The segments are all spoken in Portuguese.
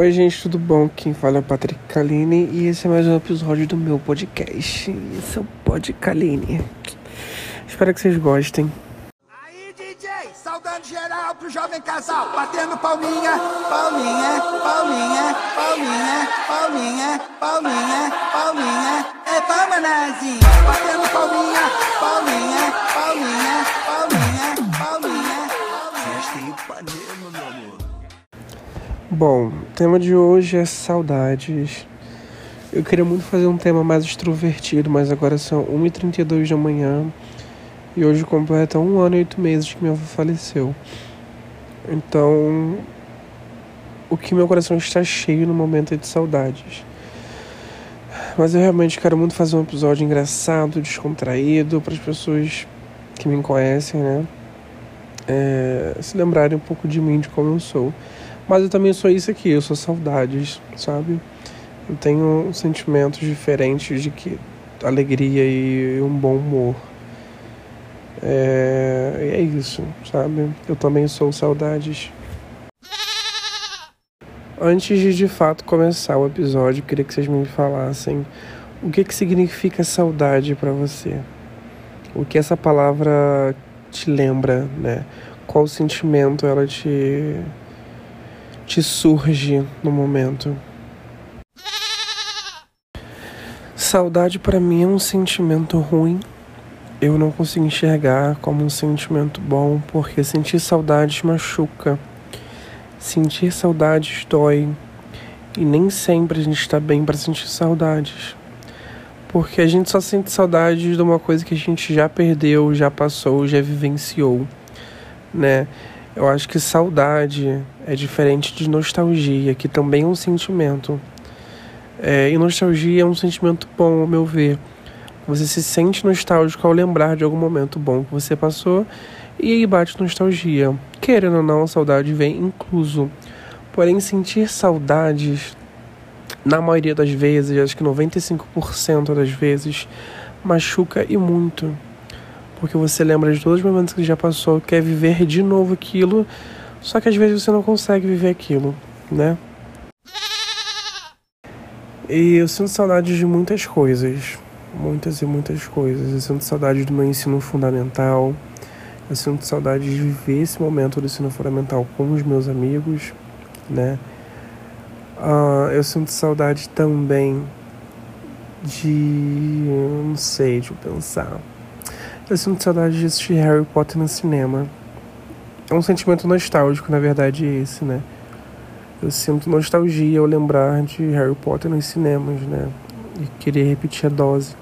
Oi, gente, tudo bom? Quem fala é o Patrick Kaline e esse é mais um episódio do meu podcast. Esse é o Pod Kaline. Espero que vocês gostem. Aí, DJ, saudando geral pro jovem casal, batendo palminha, palminha, palminha, palminha, palminha, palminha, palminha, é palma palminha, palminha, palminha, Bom, o tema de hoje é saudades. Eu queria muito fazer um tema mais extrovertido, mas agora são 1h32 da manhã e hoje completa um ano e oito meses que minha avó faleceu. Então, o que meu coração está cheio no momento é de saudades. Mas eu realmente quero muito fazer um episódio engraçado, descontraído, para as pessoas que me conhecem, né? É, se lembrarem um pouco de mim, de como eu sou. Mas eu também sou isso aqui, eu sou saudades, sabe? Eu tenho sentimentos diferentes de que alegria e um bom humor. É, é isso, sabe? Eu também sou saudades. Antes de de fato começar o episódio, queria que vocês me falassem o que que significa saudade para você. O que essa palavra te lembra, né? Qual sentimento ela te te surge no momento? Saudade para mim é um sentimento ruim. Eu não consigo enxergar como um sentimento bom, porque sentir saudades machuca. Sentir saudades dói. E nem sempre a gente está bem para sentir saudades. Porque a gente só sente saudades de uma coisa que a gente já perdeu, já passou, já vivenciou, né? Eu acho que saudade é diferente de nostalgia, que também é um sentimento. É, e nostalgia é um sentimento bom, ao meu ver. Você se sente nostálgico ao lembrar de algum momento bom que você passou e aí bate nostalgia. Querendo ou não, a saudade vem incluso. Porém, sentir saudades, na maioria das vezes, acho que 95% das vezes, machuca e muito. Porque você lembra de todos os momentos que já passou, quer viver de novo aquilo, só que às vezes você não consegue viver aquilo, né? E eu sinto saudades de muitas coisas. Muitas e muitas coisas. Eu sinto saudade do meu ensino fundamental. Eu sinto saudade de viver esse momento do ensino fundamental com os meus amigos, né? Uh, eu sinto saudade também de. Não sei, eu pensar. Eu sinto saudade de assistir Harry Potter no cinema. É um sentimento nostálgico, na verdade, esse, né? Eu sinto nostalgia ao lembrar de Harry Potter nos cinemas, né? E querer repetir a dose.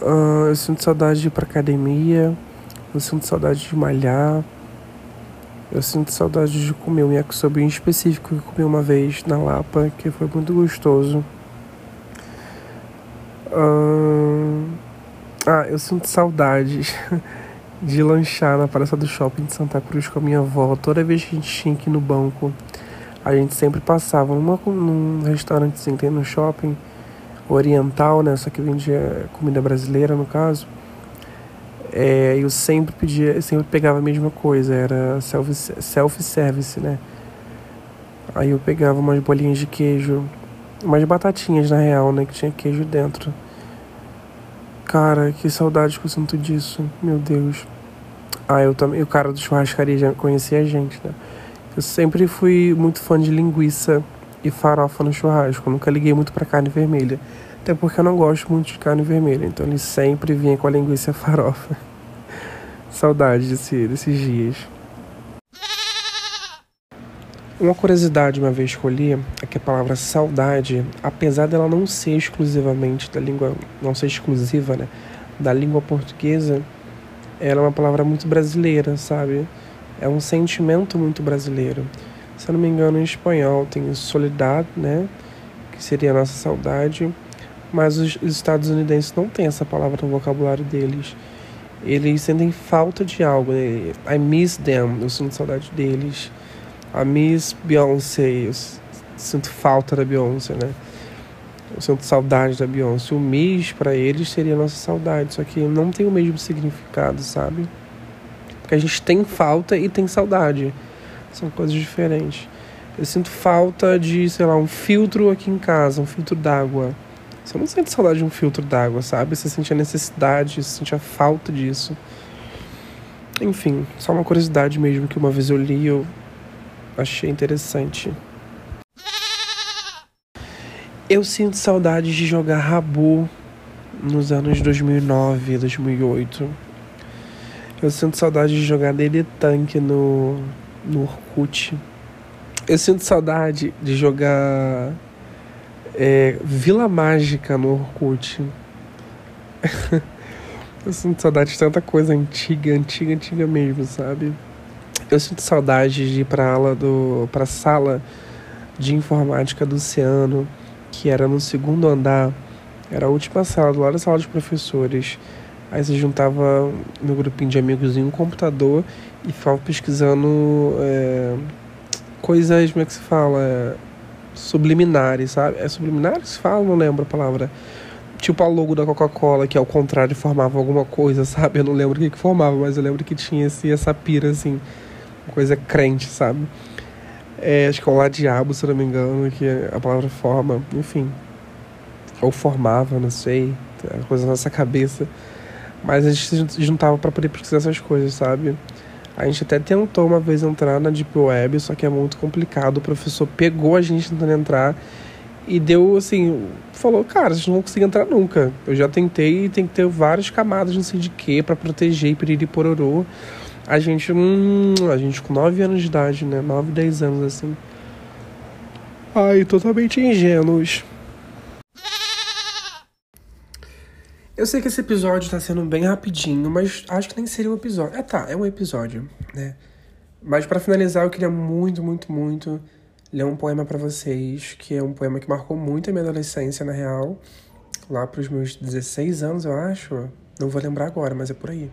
Uh, eu sinto saudade de ir pra academia. Eu sinto saudade de malhar. Eu sinto saudade de comer um yakisoba em específico que eu comi uma vez na Lapa, que foi muito gostoso. Uh... Ah, eu sinto saudade de lanchar na praça do shopping de Santa Cruz com a minha avó. Toda vez que a gente tinha ir no banco, a gente sempre passava numa, num restaurante que tem no shopping, oriental, né? Só que vendia comida brasileira, no caso. É, eu sempre pedia, sempre pegava a mesma coisa, era self-service, né? Aí eu pegava umas bolinhas de queijo, umas batatinhas na real, né? Que tinha queijo dentro. Cara, que saudade que eu sinto disso, meu Deus. Ah, eu também, o cara do churrascaria já conhecia a gente, né? Eu sempre fui muito fã de linguiça e farofa no churrasco, nunca liguei muito para carne vermelha. Até porque eu não gosto muito de carne vermelha, então ele sempre vinha com a linguiça e a farofa. Saudade desse, desses dias. Uma curiosidade uma vez que eu é que a palavra saudade, apesar dela não ser exclusivamente da língua, não ser exclusiva, né, da língua portuguesa, ela é uma palavra muito brasileira, sabe? É um sentimento muito brasileiro. Se eu não me engano, em espanhol tem solidade, né, que seria a nossa saudade, mas os estadunidenses não têm essa palavra no vocabulário deles. Eles sentem falta de algo. Né? I miss them, eu sinto saudade deles. I miss Beyoncé, eu sinto falta da Beyoncé, né? Eu sinto saudade da Beyoncé. O miss para eles seria a nossa saudade, só que não tem o mesmo significado, sabe? Porque a gente tem falta e tem saudade. São coisas diferentes. Eu sinto falta de, sei lá, um filtro aqui em casa, um filtro d'água. Você não sente saudade de um filtro d'água, sabe? Você sente a necessidade, você sente a falta disso. Enfim, só uma curiosidade mesmo que uma vez eu li eu achei interessante. Eu sinto saudade de jogar Rabu nos anos 2009, 2008. Eu sinto saudade de jogar Dele Tank no, no Orkut. Eu sinto saudade de jogar é, Vila Mágica no Orkut. eu sinto saudade de tanta coisa antiga, antiga, antiga mesmo, sabe? Eu sinto saudade de ir pra aula do. pra sala de informática do Oceano, que era no segundo andar. Era a última sala, do lado da sala dos professores. Aí você juntava meu grupinho de amigos em um computador e ficava pesquisando. É, coisas, como é que se fala? É, subliminares, sabe? É subliminares que se fala? Não lembro a palavra. Tipo a logo da Coca-Cola, que ao contrário formava alguma coisa, sabe? Eu não lembro o que, que formava, mas eu lembro que tinha esse, essa pira, assim, coisa crente, sabe? É, acho que é o lá diabo, se não me engano, que a palavra forma, enfim. Ou formava, não sei, é coisa na nossa cabeça. Mas a gente se juntava para poder pesquisar essas coisas, sabe? A gente até tentou uma vez entrar na Deep Web, só que é muito complicado. O professor pegou a gente tentando entrar e deu assim, falou, cara, vocês não vão conseguir entrar nunca. Eu já tentei e tem que ter várias camadas, não sei de quê, para proteger e piriri pororô. A gente, hum, a gente com 9 anos de idade, né? 9, 10 anos assim. Ai, totalmente ingênuos. Eu sei que esse episódio tá sendo bem rapidinho, mas acho que nem seria um episódio. É, tá, é um episódio, né? Mas para finalizar, eu queria muito, muito, muito ler um poema para vocês, que é um poema que marcou muito a minha adolescência, na real. Lá pros meus 16 anos, eu acho. Não vou lembrar agora, mas é por aí.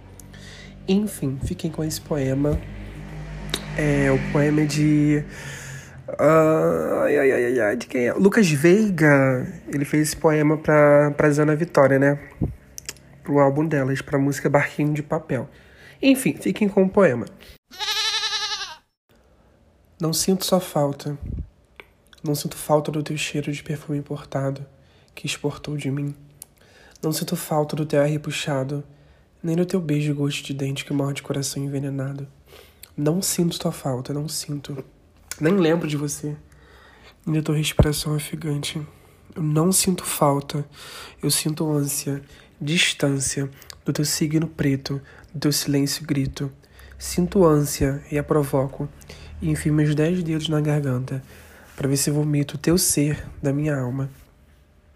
Enfim, fiquem com esse poema. É, o poema é de. Uh, ai, ai, ai, ai, de quem é? Lucas Veiga. Ele fez esse poema pra, pra Zana Vitória, né? Pro álbum delas, pra música Barquinho de Papel. Enfim, fiquem com o poema. Não sinto só falta. Não sinto falta do teu cheiro de perfume importado que exportou de mim. Não sinto falta do teu ar repuxado, nem do teu beijo gosto de dente que morde coração envenenado. Não sinto tua falta, não sinto. Nem lembro de você. Nem da tua respiração ofegante. Eu não sinto falta. Eu sinto ânsia, distância do teu signo preto, do teu silêncio grito. Sinto ânsia e a provoco. E enfio meus dez dedos na garganta para ver se vomito o teu ser da minha alma.